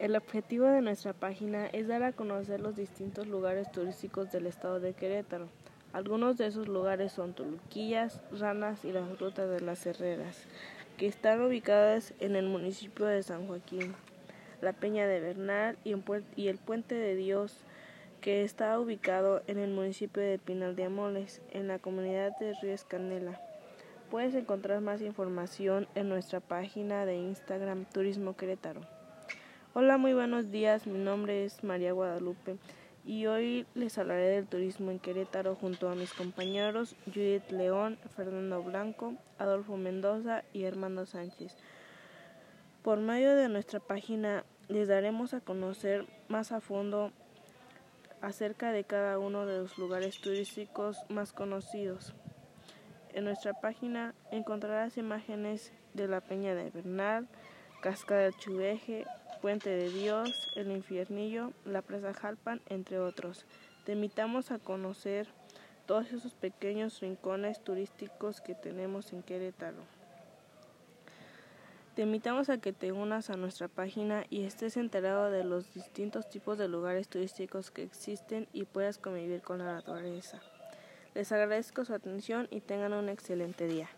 El objetivo de nuestra página es dar a conocer los distintos lugares turísticos del estado de Querétaro. Algunos de esos lugares son Toluquillas, Ranas y las Rutas de las Herreras, que están ubicadas en el municipio de San Joaquín, la Peña de Bernal y, el Puente de Dios, que está ubicado en el municipio de Pinal de Amoles, en la comunidad de Ríos Canela. Puedes encontrar más información en nuestra página de Instagram Turismo Querétaro. Hola, muy buenos días. Mi nombre es María Guadalupe y hoy les hablaré del turismo en Querétaro junto a mis compañeros Judith León, Fernando Blanco, Adolfo Mendoza y Armando Sánchez. Por medio de nuestra página les daremos a conocer más a fondo acerca de cada uno de los lugares turísticos más conocidos. En nuestra página encontrarás imágenes de la Peña de Bernal, Cascada del Puente de Dios, El Infiernillo, la Presa Jalpan, entre otros. Te invitamos a conocer todos esos pequeños rincones turísticos que tenemos en Querétaro. Te invitamos a que te unas a nuestra página y estés enterado de los distintos tipos de lugares turísticos que existen y puedas convivir con la naturaleza. Les agradezco su atención y tengan un excelente día.